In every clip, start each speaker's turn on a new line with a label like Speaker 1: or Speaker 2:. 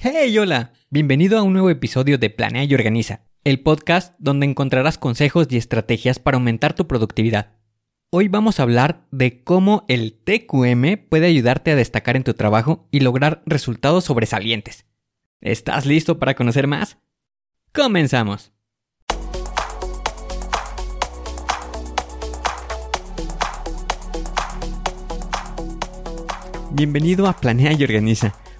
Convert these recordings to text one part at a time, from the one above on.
Speaker 1: Hey, hola. Bienvenido a un nuevo episodio de Planea y Organiza, el podcast donde encontrarás consejos y estrategias para aumentar tu productividad. Hoy vamos a hablar de cómo el TQM puede ayudarte a destacar en tu trabajo y lograr resultados sobresalientes. ¿Estás listo para conocer más? Comenzamos. Bienvenido a Planea y Organiza.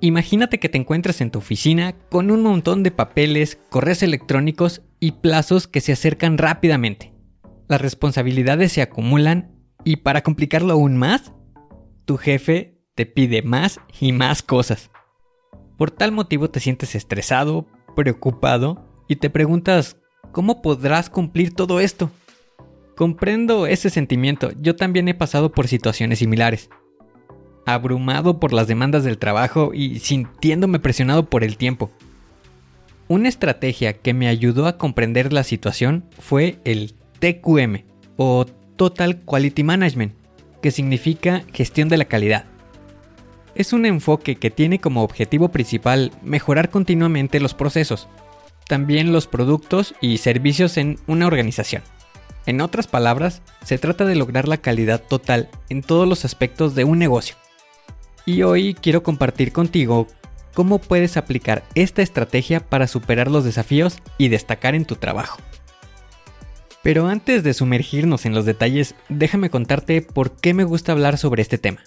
Speaker 1: Imagínate que te encuentras en tu oficina con un montón de papeles, correos electrónicos y plazos que se acercan rápidamente. Las responsabilidades se acumulan y para complicarlo aún más, tu jefe te pide más y más cosas. Por tal motivo te sientes estresado, preocupado y te preguntas, ¿cómo podrás cumplir todo esto? Comprendo ese sentimiento, yo también he pasado por situaciones similares abrumado por las demandas del trabajo y sintiéndome presionado por el tiempo. Una estrategia que me ayudó a comprender la situación fue el TQM o Total Quality Management, que significa gestión de la calidad. Es un enfoque que tiene como objetivo principal mejorar continuamente los procesos, también los productos y servicios en una organización. En otras palabras, se trata de lograr la calidad total en todos los aspectos de un negocio. Y hoy quiero compartir contigo cómo puedes aplicar esta estrategia para superar los desafíos y destacar en tu trabajo. Pero antes de sumergirnos en los detalles, déjame contarte por qué me gusta hablar sobre este tema.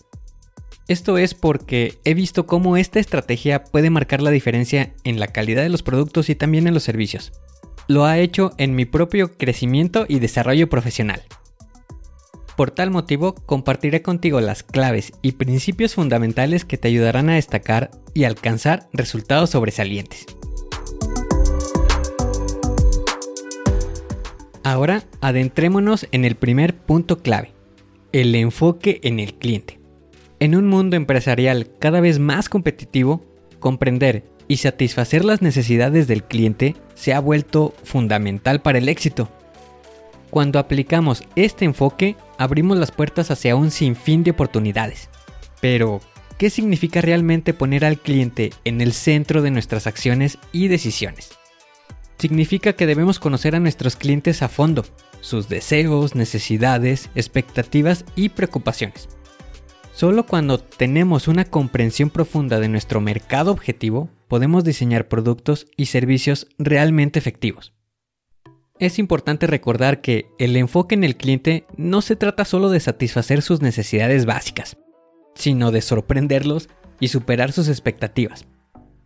Speaker 1: Esto es porque he visto cómo esta estrategia puede marcar la diferencia en la calidad de los productos y también en los servicios. Lo ha hecho en mi propio crecimiento y desarrollo profesional. Por tal motivo, compartiré contigo las claves y principios fundamentales que te ayudarán a destacar y alcanzar resultados sobresalientes. Ahora adentrémonos en el primer punto clave, el enfoque en el cliente. En un mundo empresarial cada vez más competitivo, comprender y satisfacer las necesidades del cliente se ha vuelto fundamental para el éxito. Cuando aplicamos este enfoque, abrimos las puertas hacia un sinfín de oportunidades. Pero, ¿qué significa realmente poner al cliente en el centro de nuestras acciones y decisiones? Significa que debemos conocer a nuestros clientes a fondo, sus deseos, necesidades, expectativas y preocupaciones. Solo cuando tenemos una comprensión profunda de nuestro mercado objetivo, podemos diseñar productos y servicios realmente efectivos es importante recordar que el enfoque en el cliente no se trata solo de satisfacer sus necesidades básicas, sino de sorprenderlos y superar sus expectativas.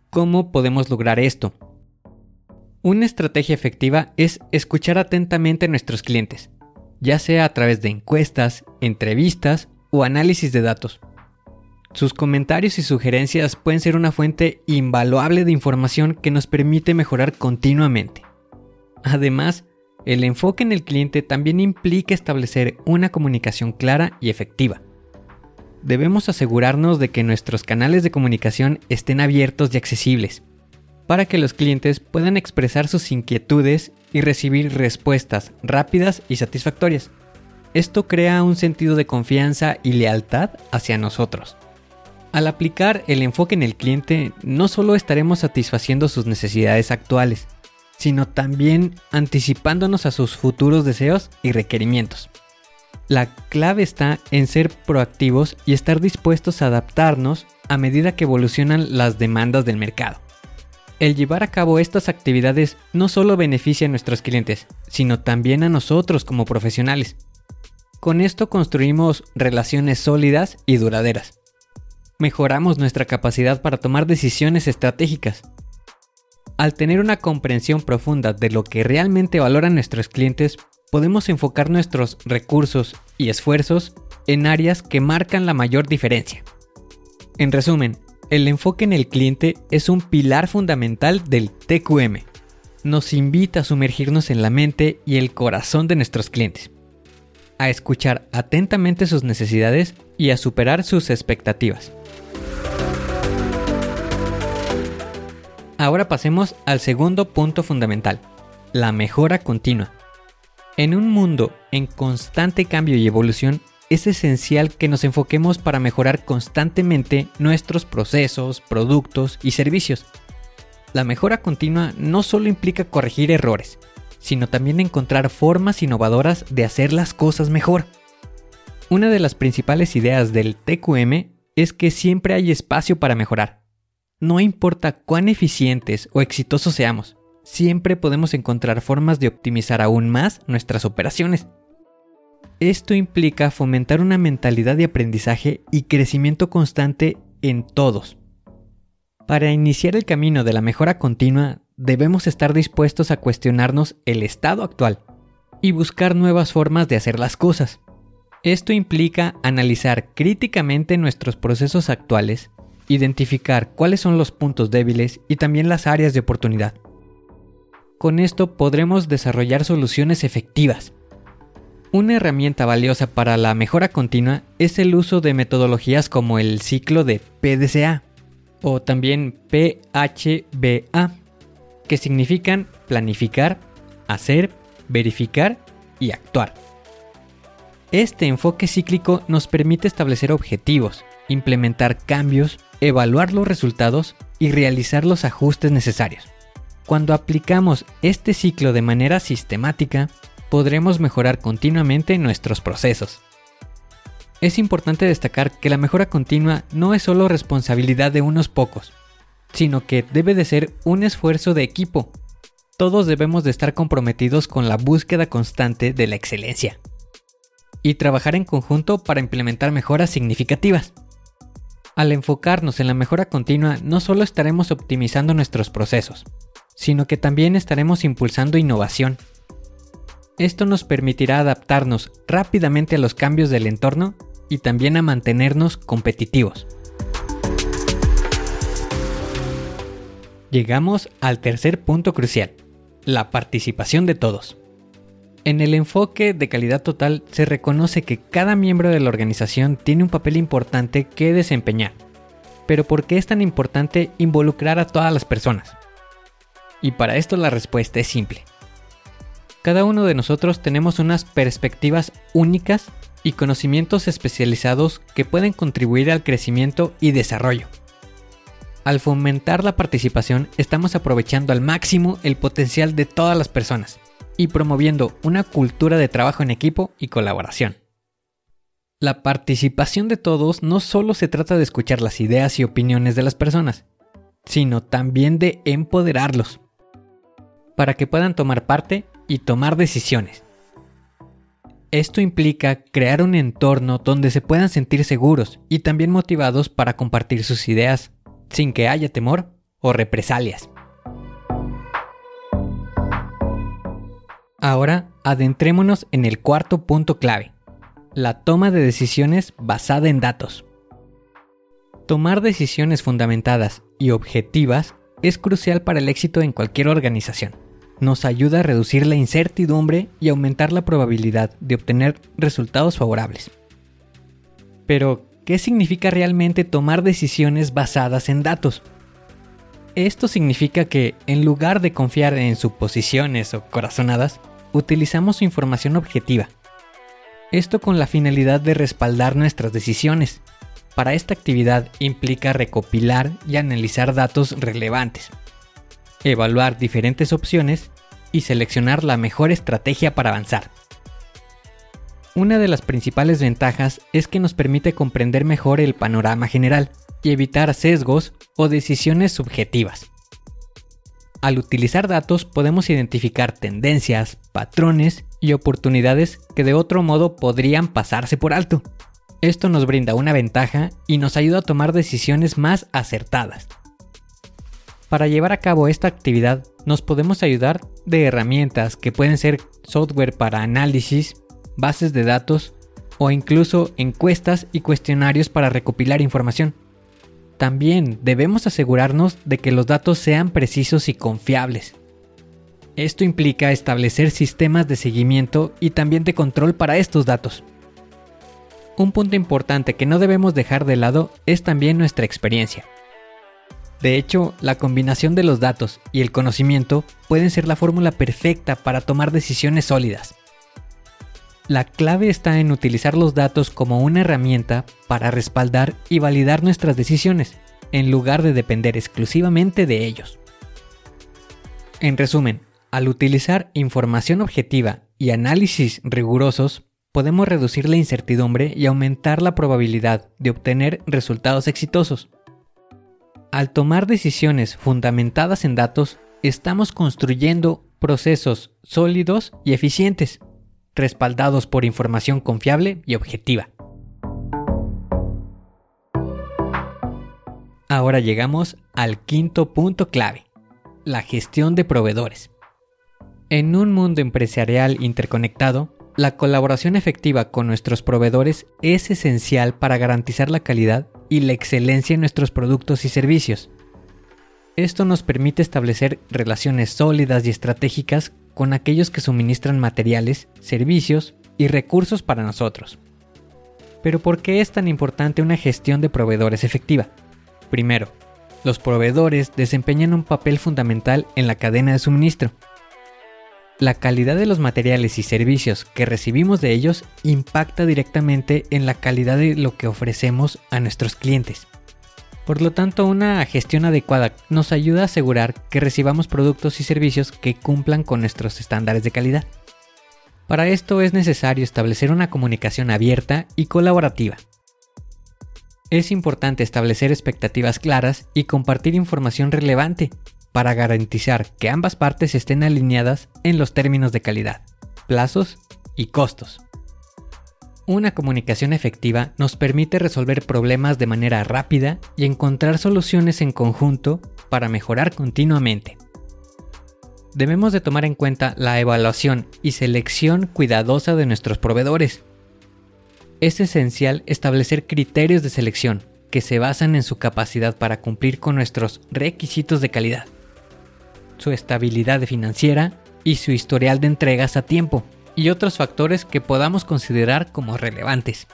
Speaker 1: ¿Cómo podemos lograr esto? Una estrategia efectiva es escuchar atentamente a nuestros clientes, ya sea a través de encuestas, entrevistas o análisis de datos. Sus comentarios y sugerencias pueden ser una fuente invaluable de información que nos permite mejorar continuamente. Además, el enfoque en el cliente también implica establecer una comunicación clara y efectiva. Debemos asegurarnos de que nuestros canales de comunicación estén abiertos y accesibles, para que los clientes puedan expresar sus inquietudes y recibir respuestas rápidas y satisfactorias. Esto crea un sentido de confianza y lealtad hacia nosotros. Al aplicar el enfoque en el cliente, no solo estaremos satisfaciendo sus necesidades actuales, sino también anticipándonos a sus futuros deseos y requerimientos. La clave está en ser proactivos y estar dispuestos a adaptarnos a medida que evolucionan las demandas del mercado. El llevar a cabo estas actividades no solo beneficia a nuestros clientes, sino también a nosotros como profesionales. Con esto construimos relaciones sólidas y duraderas. Mejoramos nuestra capacidad para tomar decisiones estratégicas. Al tener una comprensión profunda de lo que realmente valoran nuestros clientes, podemos enfocar nuestros recursos y esfuerzos en áreas que marcan la mayor diferencia. En resumen, el enfoque en el cliente es un pilar fundamental del TQM. Nos invita a sumergirnos en la mente y el corazón de nuestros clientes, a escuchar atentamente sus necesidades y a superar sus expectativas. Ahora pasemos al segundo punto fundamental, la mejora continua. En un mundo en constante cambio y evolución, es esencial que nos enfoquemos para mejorar constantemente nuestros procesos, productos y servicios. La mejora continua no solo implica corregir errores, sino también encontrar formas innovadoras de hacer las cosas mejor. Una de las principales ideas del TQM es que siempre hay espacio para mejorar. No importa cuán eficientes o exitosos seamos, siempre podemos encontrar formas de optimizar aún más nuestras operaciones. Esto implica fomentar una mentalidad de aprendizaje y crecimiento constante en todos. Para iniciar el camino de la mejora continua, debemos estar dispuestos a cuestionarnos el estado actual y buscar nuevas formas de hacer las cosas. Esto implica analizar críticamente nuestros procesos actuales, identificar cuáles son los puntos débiles y también las áreas de oportunidad. Con esto podremos desarrollar soluciones efectivas. Una herramienta valiosa para la mejora continua es el uso de metodologías como el ciclo de PDCA o también PHBA, que significan planificar, hacer, verificar y actuar. Este enfoque cíclico nos permite establecer objetivos, implementar cambios, evaluar los resultados y realizar los ajustes necesarios. Cuando aplicamos este ciclo de manera sistemática, podremos mejorar continuamente nuestros procesos. Es importante destacar que la mejora continua no es solo responsabilidad de unos pocos, sino que debe de ser un esfuerzo de equipo. Todos debemos de estar comprometidos con la búsqueda constante de la excelencia y trabajar en conjunto para implementar mejoras significativas. Al enfocarnos en la mejora continua, no solo estaremos optimizando nuestros procesos, sino que también estaremos impulsando innovación. Esto nos permitirá adaptarnos rápidamente a los cambios del entorno y también a mantenernos competitivos. Llegamos al tercer punto crucial, la participación de todos. En el enfoque de calidad total se reconoce que cada miembro de la organización tiene un papel importante que desempeñar. Pero ¿por qué es tan importante involucrar a todas las personas? Y para esto la respuesta es simple. Cada uno de nosotros tenemos unas perspectivas únicas y conocimientos especializados que pueden contribuir al crecimiento y desarrollo. Al fomentar la participación estamos aprovechando al máximo el potencial de todas las personas y promoviendo una cultura de trabajo en equipo y colaboración. La participación de todos no solo se trata de escuchar las ideas y opiniones de las personas, sino también de empoderarlos para que puedan tomar parte y tomar decisiones. Esto implica crear un entorno donde se puedan sentir seguros y también motivados para compartir sus ideas, sin que haya temor o represalias. Ahora adentrémonos en el cuarto punto clave, la toma de decisiones basada en datos. Tomar decisiones fundamentadas y objetivas es crucial para el éxito en cualquier organización nos ayuda a reducir la incertidumbre y aumentar la probabilidad de obtener resultados favorables. Pero, ¿qué significa realmente tomar decisiones basadas en datos? Esto significa que, en lugar de confiar en suposiciones o corazonadas, utilizamos información objetiva. Esto con la finalidad de respaldar nuestras decisiones. Para esta actividad implica recopilar y analizar datos relevantes, evaluar diferentes opciones y seleccionar la mejor estrategia para avanzar. Una de las principales ventajas es que nos permite comprender mejor el panorama general y evitar sesgos o decisiones subjetivas. Al utilizar datos podemos identificar tendencias, patrones y oportunidades que de otro modo podrían pasarse por alto. Esto nos brinda una ventaja y nos ayuda a tomar decisiones más acertadas. Para llevar a cabo esta actividad nos podemos ayudar de herramientas que pueden ser software para análisis, bases de datos o incluso encuestas y cuestionarios para recopilar información. También debemos asegurarnos de que los datos sean precisos y confiables. Esto implica establecer sistemas de seguimiento y también de control para estos datos. Un punto importante que no debemos dejar de lado es también nuestra experiencia. De hecho, la combinación de los datos y el conocimiento pueden ser la fórmula perfecta para tomar decisiones sólidas. La clave está en utilizar los datos como una herramienta para respaldar y validar nuestras decisiones, en lugar de depender exclusivamente de ellos. En resumen, al utilizar información objetiva y análisis rigurosos, podemos reducir la incertidumbre y aumentar la probabilidad de obtener resultados exitosos. Al tomar decisiones fundamentadas en datos, estamos construyendo procesos sólidos y eficientes respaldados por información confiable y objetiva. Ahora llegamos al quinto punto clave, la gestión de proveedores. En un mundo empresarial interconectado, la colaboración efectiva con nuestros proveedores es esencial para garantizar la calidad y la excelencia en nuestros productos y servicios. Esto nos permite establecer relaciones sólidas y estratégicas con aquellos que suministran materiales, servicios y recursos para nosotros. Pero ¿por qué es tan importante una gestión de proveedores efectiva? Primero, los proveedores desempeñan un papel fundamental en la cadena de suministro. La calidad de los materiales y servicios que recibimos de ellos impacta directamente en la calidad de lo que ofrecemos a nuestros clientes. Por lo tanto, una gestión adecuada nos ayuda a asegurar que recibamos productos y servicios que cumplan con nuestros estándares de calidad. Para esto es necesario establecer una comunicación abierta y colaborativa. Es importante establecer expectativas claras y compartir información relevante para garantizar que ambas partes estén alineadas en los términos de calidad, plazos y costos. Una comunicación efectiva nos permite resolver problemas de manera rápida y encontrar soluciones en conjunto para mejorar continuamente. Debemos de tomar en cuenta la evaluación y selección cuidadosa de nuestros proveedores. Es esencial establecer criterios de selección que se basan en su capacidad para cumplir con nuestros requisitos de calidad, su estabilidad financiera y su historial de entregas a tiempo y otros factores que podamos considerar como relevantes.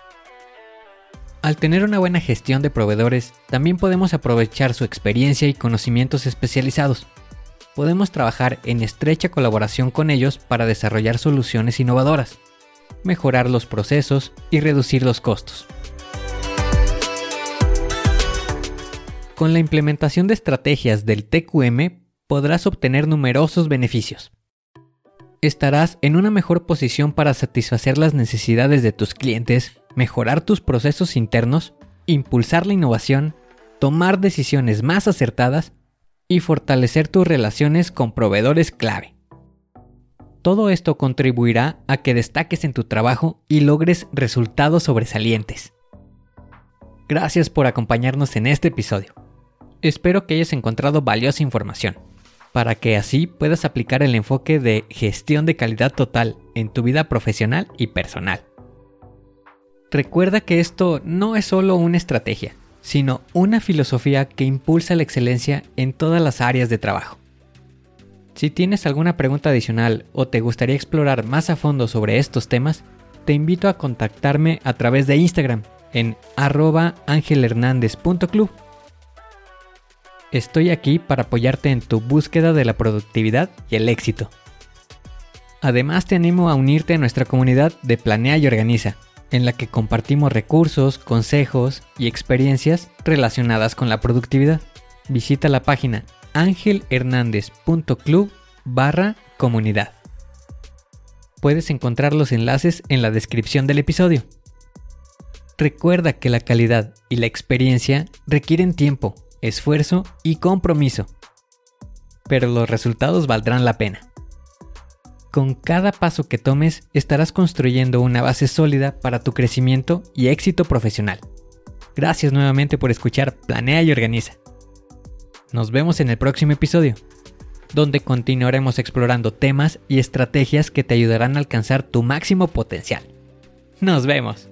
Speaker 1: Al tener una buena gestión de proveedores, también podemos aprovechar su experiencia y conocimientos especializados. Podemos trabajar en estrecha colaboración con ellos para desarrollar soluciones innovadoras, mejorar los procesos y reducir los costos. Con la implementación de estrategias del TQM podrás obtener numerosos beneficios estarás en una mejor posición para satisfacer las necesidades de tus clientes, mejorar tus procesos internos, impulsar la innovación, tomar decisiones más acertadas y fortalecer tus relaciones con proveedores clave. Todo esto contribuirá a que destaques en tu trabajo y logres resultados sobresalientes. Gracias por acompañarnos en este episodio. Espero que hayas encontrado valiosa información para que así puedas aplicar el enfoque de gestión de calidad total en tu vida profesional y personal. Recuerda que esto no es solo una estrategia, sino una filosofía que impulsa la excelencia en todas las áreas de trabajo. Si tienes alguna pregunta adicional o te gustaría explorar más a fondo sobre estos temas, te invito a contactarme a través de Instagram en arroba angelhernandez.club Estoy aquí para apoyarte en tu búsqueda de la productividad y el éxito. Además te animo a unirte a nuestra comunidad de Planea y Organiza, en la que compartimos recursos, consejos y experiencias relacionadas con la productividad. Visita la página angelhernandez.club barra comunidad. Puedes encontrar los enlaces en la descripción del episodio. Recuerda que la calidad y la experiencia requieren tiempo, esfuerzo y compromiso. Pero los resultados valdrán la pena. Con cada paso que tomes estarás construyendo una base sólida para tu crecimiento y éxito profesional. Gracias nuevamente por escuchar Planea y Organiza. Nos vemos en el próximo episodio, donde continuaremos explorando temas y estrategias que te ayudarán a alcanzar tu máximo potencial. Nos vemos.